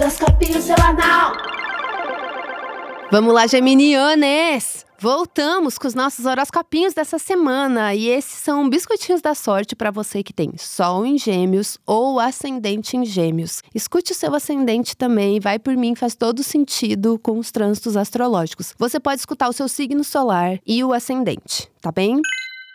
Horoscópio semanal. Vamos lá, Geminiones! Voltamos com os nossos horoscopinhos dessa semana e esses são biscoitinhos da sorte para você que tem Sol em Gêmeos ou Ascendente em Gêmeos. Escute o seu ascendente também, vai por mim, faz todo sentido com os trânsitos astrológicos. Você pode escutar o seu signo solar e o ascendente, tá bem?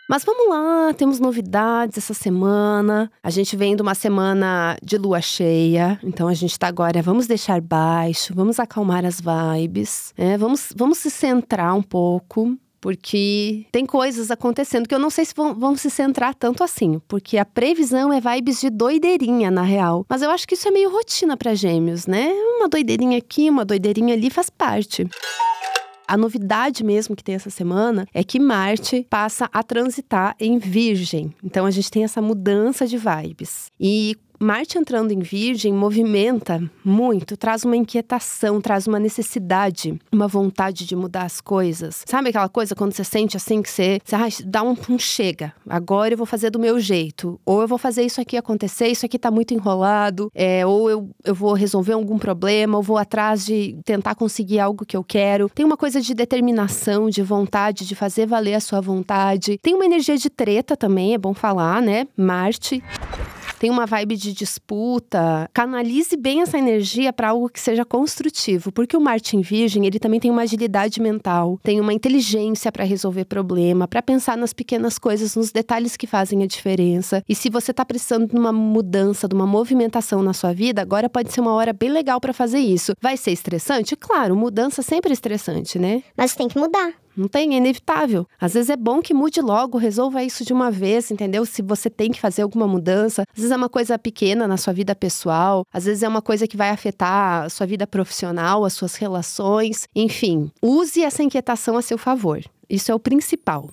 Mas vamos lá, temos novidades essa semana. A gente vem de uma semana de lua cheia, então a gente tá agora, vamos deixar baixo, vamos acalmar as vibes, né? vamos, vamos se centrar um pouco. Porque tem coisas acontecendo que eu não sei se vão, vão se centrar tanto assim. Porque a previsão é vibes de doideirinha, na real. Mas eu acho que isso é meio rotina para gêmeos, né? Uma doideirinha aqui, uma doideirinha ali faz parte. A novidade mesmo que tem essa semana é que Marte passa a transitar em Virgem. Então a gente tem essa mudança de vibes. E Marte entrando em Virgem movimenta muito, traz uma inquietação, traz uma necessidade, uma vontade de mudar as coisas. Sabe aquela coisa quando você sente assim que você, você ah, dá um, um, chega, agora eu vou fazer do meu jeito, ou eu vou fazer isso aqui acontecer, isso aqui tá muito enrolado, é, ou eu, eu vou resolver algum problema, ou vou atrás de tentar conseguir algo que eu quero. Tem uma coisa de determinação, de vontade, de fazer valer a sua vontade. Tem uma energia de treta também, é bom falar, né? Marte tem uma vibe de disputa. Canalize bem essa energia para algo que seja construtivo, porque o Martin Virgem, ele também tem uma agilidade mental, tem uma inteligência para resolver problema, para pensar nas pequenas coisas, nos detalhes que fazem a diferença. E se você está precisando de uma mudança, de uma movimentação na sua vida, agora pode ser uma hora bem legal para fazer isso. Vai ser estressante? Claro, mudança sempre é estressante, né? Mas tem que mudar. Não tem, é inevitável. Às vezes é bom que mude logo, resolva isso de uma vez, entendeu? Se você tem que fazer alguma mudança. Às vezes é uma coisa pequena na sua vida pessoal, às vezes é uma coisa que vai afetar a sua vida profissional, as suas relações. Enfim, use essa inquietação a seu favor. Isso é o principal.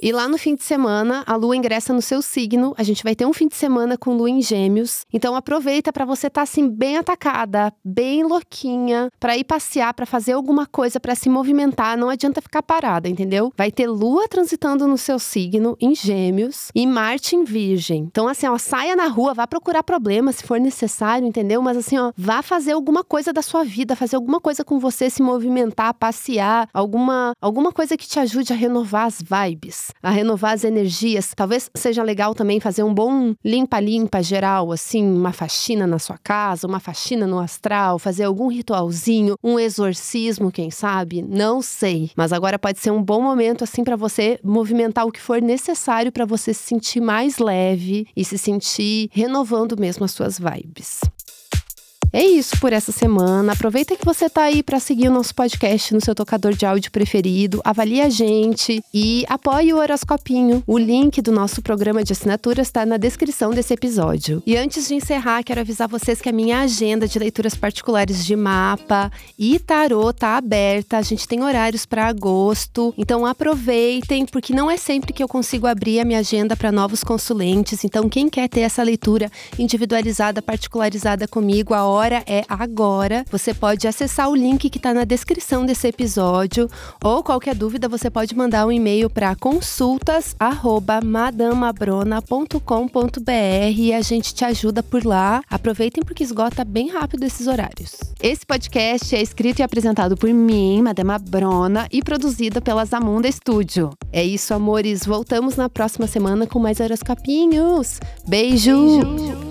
E lá no fim de semana, a lua ingressa no seu signo. A gente vai ter um fim de semana com lua em Gêmeos. Então aproveita para você estar tá, assim bem atacada, bem louquinha, para ir passear, para fazer alguma coisa, para se movimentar. Não adianta ficar parada, entendeu? Vai ter lua transitando no seu signo em Gêmeos e Marte em Virgem. Então assim, ó, saia na rua, vá procurar problemas se for necessário, entendeu? Mas assim, ó, vá fazer alguma coisa da sua vida, fazer alguma coisa com você, se movimentar, passear, alguma alguma coisa que te ajude a renovar as vibes a renovar as energias. Talvez seja legal também fazer um bom limpa-limpa geral, assim, uma faxina na sua casa, uma faxina no astral, fazer algum ritualzinho, um exorcismo, quem sabe? Não sei. Mas agora pode ser um bom momento, assim, para você movimentar o que for necessário para você se sentir mais leve e se sentir renovando mesmo as suas vibes. É isso por essa semana. Aproveita que você tá aí para seguir o nosso podcast no seu tocador de áudio preferido, avalie a gente e apoie o Horoscopinho. O link do nosso programa de assinatura está na descrição desse episódio. E antes de encerrar, quero avisar vocês que a minha agenda de leituras particulares de mapa e tarô tá aberta. A gente tem horários para agosto, então aproveitem, porque não é sempre que eu consigo abrir a minha agenda para novos consulentes. Então, quem quer ter essa leitura individualizada, particularizada comigo, a hora é agora. Você pode acessar o link que está na descrição desse episódio ou qualquer dúvida você pode mandar um e-mail para consultas@madamabrona.com.br e a gente te ajuda por lá. Aproveitem porque esgota bem rápido esses horários. Esse podcast é escrito e apresentado por mim, Madama Brona, e produzido pela Zamunda Studio. É isso, amores. Voltamos na próxima semana com mais horoscopinhos. Beijo. Beijo.